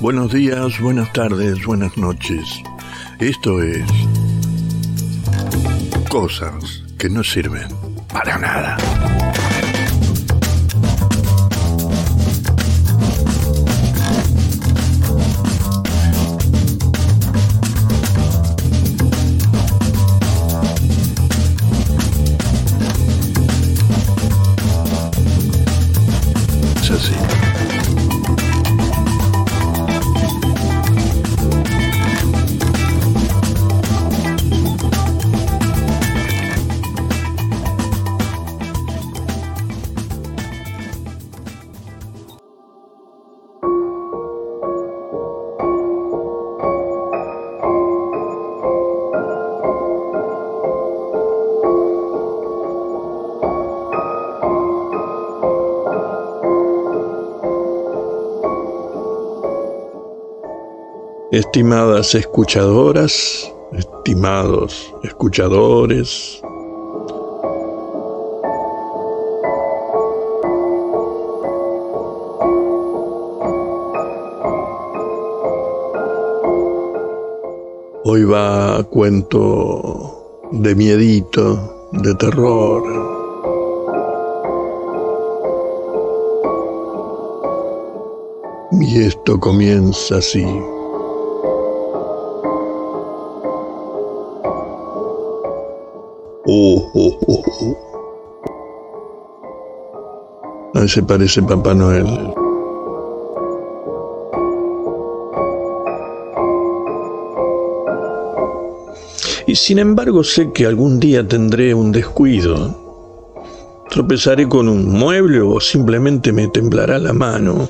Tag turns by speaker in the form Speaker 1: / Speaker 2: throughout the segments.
Speaker 1: Buenos días, buenas tardes, buenas noches. Esto es cosas que no sirven para nada. Estimadas escuchadoras, estimados escuchadores, hoy va a cuento de miedito, de terror. Y esto comienza así. Oh, oh, oh, oh. Parece Papá Noel. Y sin embargo sé que algún día tendré un descuido. Tropezaré con un mueble o simplemente me temblará la mano.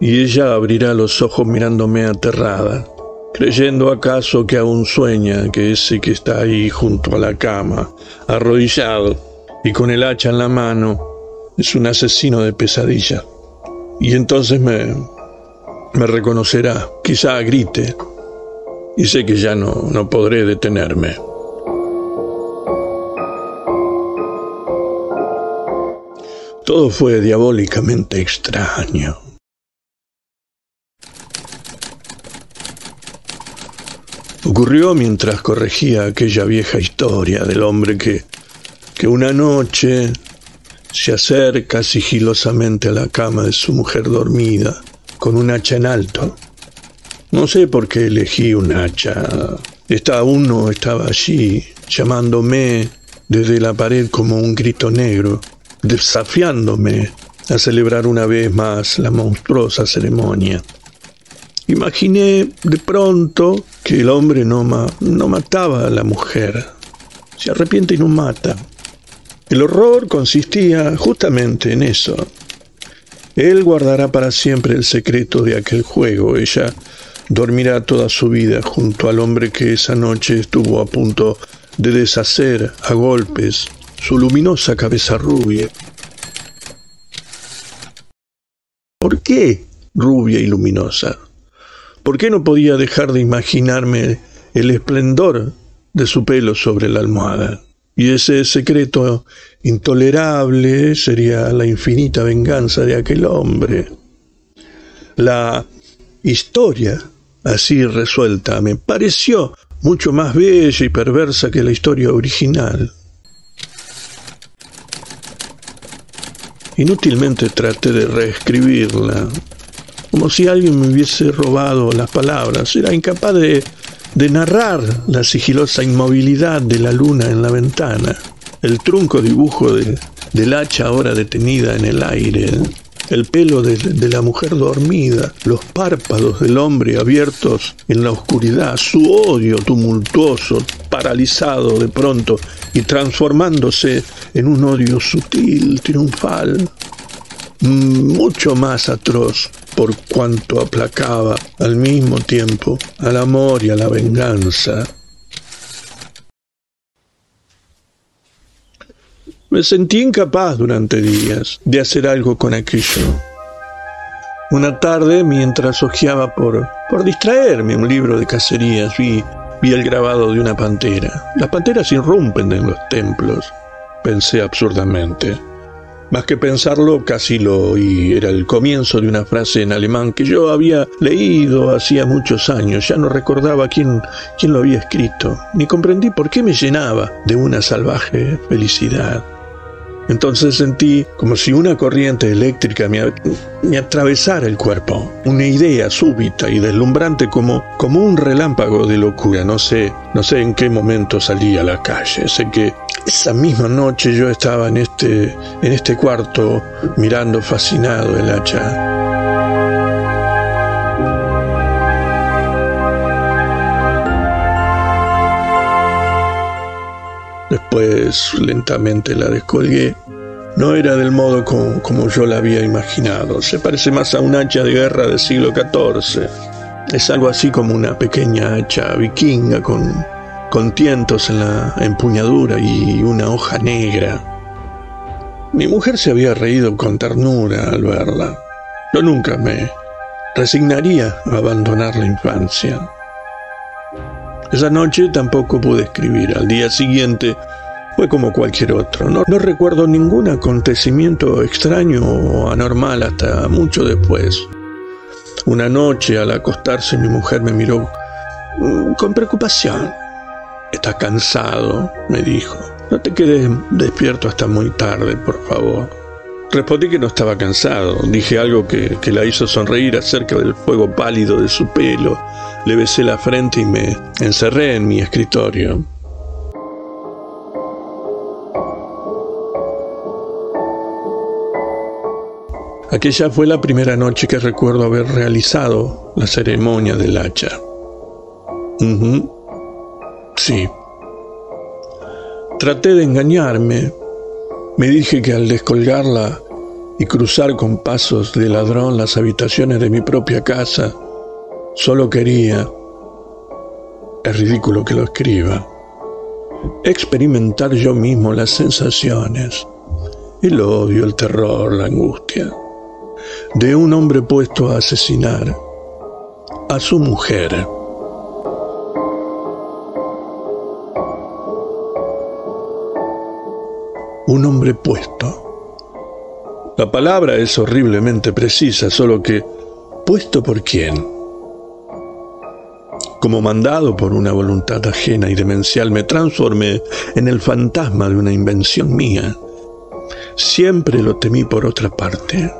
Speaker 1: Y ella abrirá los ojos mirándome aterrada creyendo acaso que aún sueña que ese que está ahí junto a la cama, arrodillado y con el hacha en la mano, es un asesino de pesadilla. Y entonces me, me reconocerá, quizá grite, y sé que ya no, no podré detenerme. Todo fue diabólicamente extraño. Ocurrió mientras corregía aquella vieja historia del hombre que, que una noche se acerca sigilosamente a la cama de su mujer dormida con un hacha en alto. No sé por qué elegí un hacha. Esta uno estaba allí, llamándome desde la pared como un grito negro, desafiándome a celebrar una vez más la monstruosa ceremonia. Imaginé de pronto que el hombre no, no mataba a la mujer, se arrepiente y no mata. El horror consistía justamente en eso. Él guardará para siempre el secreto de aquel juego. Ella dormirá toda su vida junto al hombre que esa noche estuvo a punto de deshacer a golpes su luminosa cabeza rubia. ¿Por qué rubia y luminosa? ¿Por qué no podía dejar de imaginarme el esplendor de su pelo sobre la almohada? Y ese secreto intolerable sería la infinita venganza de aquel hombre. La historia, así resuelta, me pareció mucho más bella y perversa que la historia original. Inútilmente traté de reescribirla, como si alguien me hubiese robado las palabras. Era incapaz de, narrar la sigilosa inmovilidad de la luna en la ventana, el trunco dibujo del hacha ahora detenida en el aire, el pelo de, de, la mujer dormida, los párpados del hombre abiertos en la oscuridad, su odio tumultuoso, paralizado de pronto y transformándose en un odio sutil, triunfal, mucho más atroz por cuanto aplacaba al mismo tiempo al amor y a la venganza. Me sentí incapaz durante días de hacer algo con aquello. Una tarde, mientras hojeaba por, por distraerme un libro de cacerías, vi, vi el grabado de una pantera. Las panteras irrumpen en los templos, pensé absurdamente. Más que pensarlo, casi lo oí. Era el comienzo de una frase en alemán que yo había leído hacía muchos años. Ya no recordaba quién, quién lo había escrito, ni comprendí por qué me llenaba de una salvaje felicidad. Entonces sentí como si una corriente eléctrica me, atravesara el cuerpo, una idea súbita y deslumbrante como, como un relámpago de locura. No sé, no sé en qué momento salí a la calle. Sé que esa misma noche yo estaba en este, en este cuarto mirando fascinado el hacha. Después lentamente la descolgué. No era del modo como, yo la había imaginado. Se parece más a un hacha de guerra del siglo XIV. Es algo así como una pequeña hacha vikinga con, con tientos en la empuñadura y una hoja negra. Mi mujer se había reído con ternura al verla. Yo nunca me resignaría a abandonar la infancia. Esa noche tampoco pude escribir. Al día siguiente fue como cualquier otro. No, recuerdo ningún acontecimiento extraño o anormal hasta mucho después. Una noche al acostarse mi mujer me miró mm, con preocupación. Estás cansado, me dijo. No te quedes despierto hasta muy tarde, por favor. Respondí que no estaba cansado. Dije algo que, que la hizo sonreír acerca del fuego pálido de su pelo le besé la frente y me encerré en mi escritorio. Aquella fue la primera noche que recuerdo haber realizado la ceremonia del hacha. Sí. Traté de engañarme. Me dije que al descolgarla y cruzar con pasos de ladrón las habitaciones de mi propia casa, Solo quería, es ridículo que lo escriba, experimentar yo mismo las sensaciones, el odio, el terror, la angustia de un hombre puesto a asesinar a su mujer. Un hombre puesto. La palabra es horriblemente precisa, solo que ¿puesto por quién? Como mandado por una voluntad ajena y demencial, me transformé en el fantasma de una invención mía. Siempre lo temí por otra parte.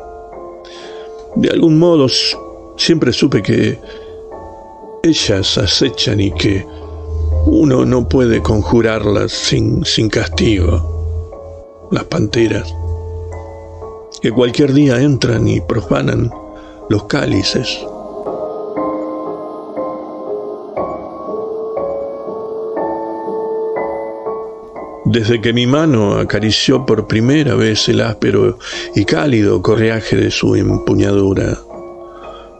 Speaker 1: De algún modo, siempre supe que ellas acechan y que uno no puede conjurarlas sin, sin castigo. Las panteras, que cualquier día entran y profanan los cálices Desde que mi mano acarició por primera vez el áspero y cálido correaje de su empuñadura,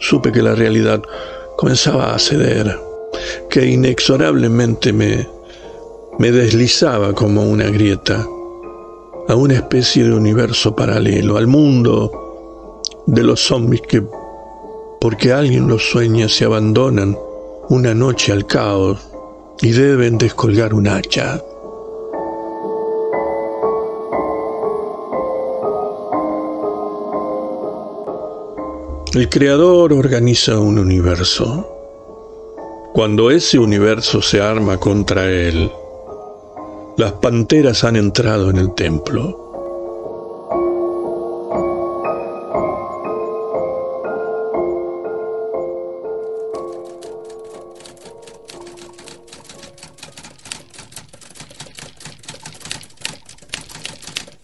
Speaker 1: supe que la realidad comenzaba a ceder, que inexorablemente me, me deslizaba como una grieta a una especie de universo paralelo, al mundo de los zombies que, porque alguien los sueña, se abandonan una noche al caos y deben descolgar un hacha. El creador organiza un universo. Cuando ese universo se arma contra él, las panteras han entrado en el templo.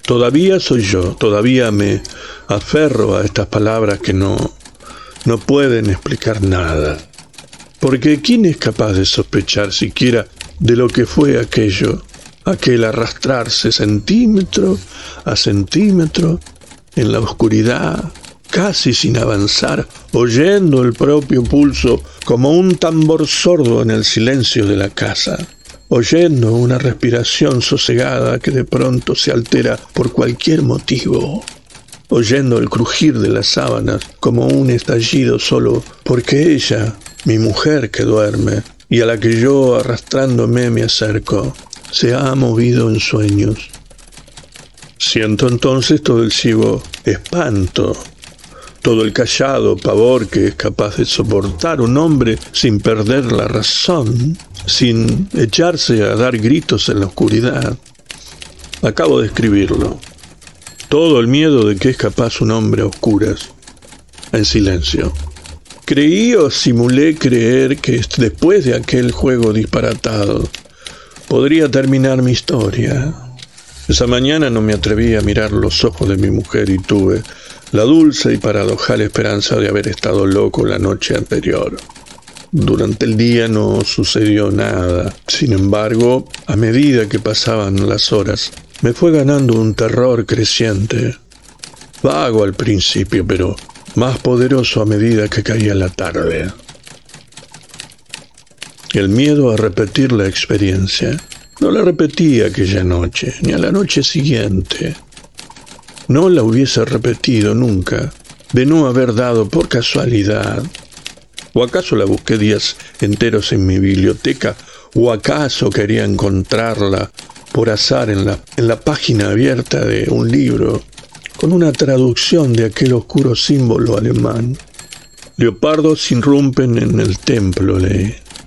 Speaker 1: Todavía soy yo, todavía me aferro a estas palabras que no no pueden explicar nada. Porque ¿quién es capaz de sospechar siquiera de lo que fue aquello? Aquel arrastrarse centímetro a centímetro en la oscuridad, casi sin avanzar, oyendo el propio pulso como un tambor sordo en el silencio de la casa, oyendo una respiración sosegada que de pronto se altera por cualquier motivo oyendo el crujir de las sábanas como un estallido solo porque ella, mi mujer que duerme, y a la que yo arrastrándome me acerco, se ha movido en sueños. Siento entonces todo el ciego espanto, todo el callado pavor que es capaz de soportar un hombre sin perder la razón, sin echarse a dar gritos en la oscuridad. Acabo de escribirlo. Todo el miedo de que es capaz un hombre a oscuras, en silencio. Creí o simulé creer que después de aquel juego disparatado podría terminar mi historia. Esa mañana no me atreví a mirar los ojos de mi mujer y tuve la dulce y paradojal esperanza de haber estado loco la noche anterior. Durante el día no sucedió nada. Sin embargo, a medida que pasaban las horas, me fue ganando un terror creciente. Vago al principio, pero más poderoso a medida que caía la tarde. El miedo a repetir la experiencia. No la repetí aquella noche, ni a la noche siguiente. No la hubiese repetido nunca, de no haber dado por casualidad. ¿O acaso la busqué días enteros en mi biblioteca? ¿O acaso quería encontrarla por azar en la, en la página abierta de un libro con una traducción de aquel oscuro símbolo alemán. Leopardos irrumpen en el templo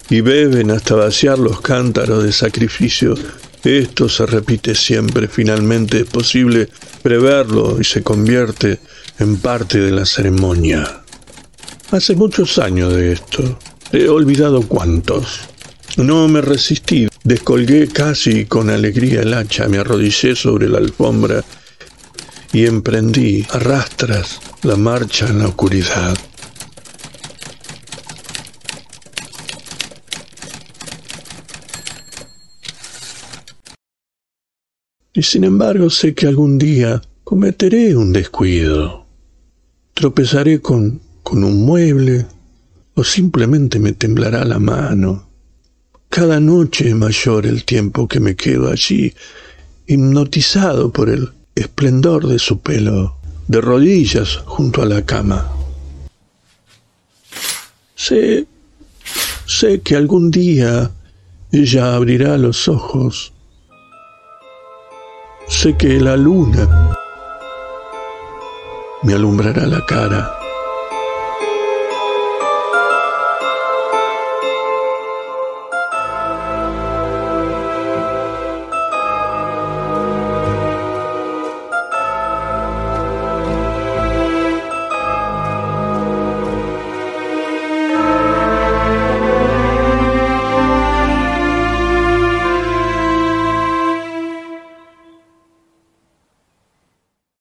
Speaker 1: y beben hasta vaciar los cántaros de sacrificio. Esto se repite siempre, finalmente es posible preverlo y se convierte en parte de la ceremonia. Hace muchos años de esto, he olvidado cuántos. No me resistí, descolgué casi con alegría el hacha, me arrodillé sobre la alfombra y emprendí a rastras la marcha en la oscuridad. Y sin embargo sé que algún día cometeré un descuido. Tropezaré con, con un mueble o simplemente me temblará la mano. Cada noche es mayor el tiempo que me quedo allí, hipnotizado por el esplendor de su pelo, de rodillas junto a la cama. Sé, sé que algún día ella abrirá los ojos. Sé que la luna me alumbrará la cara.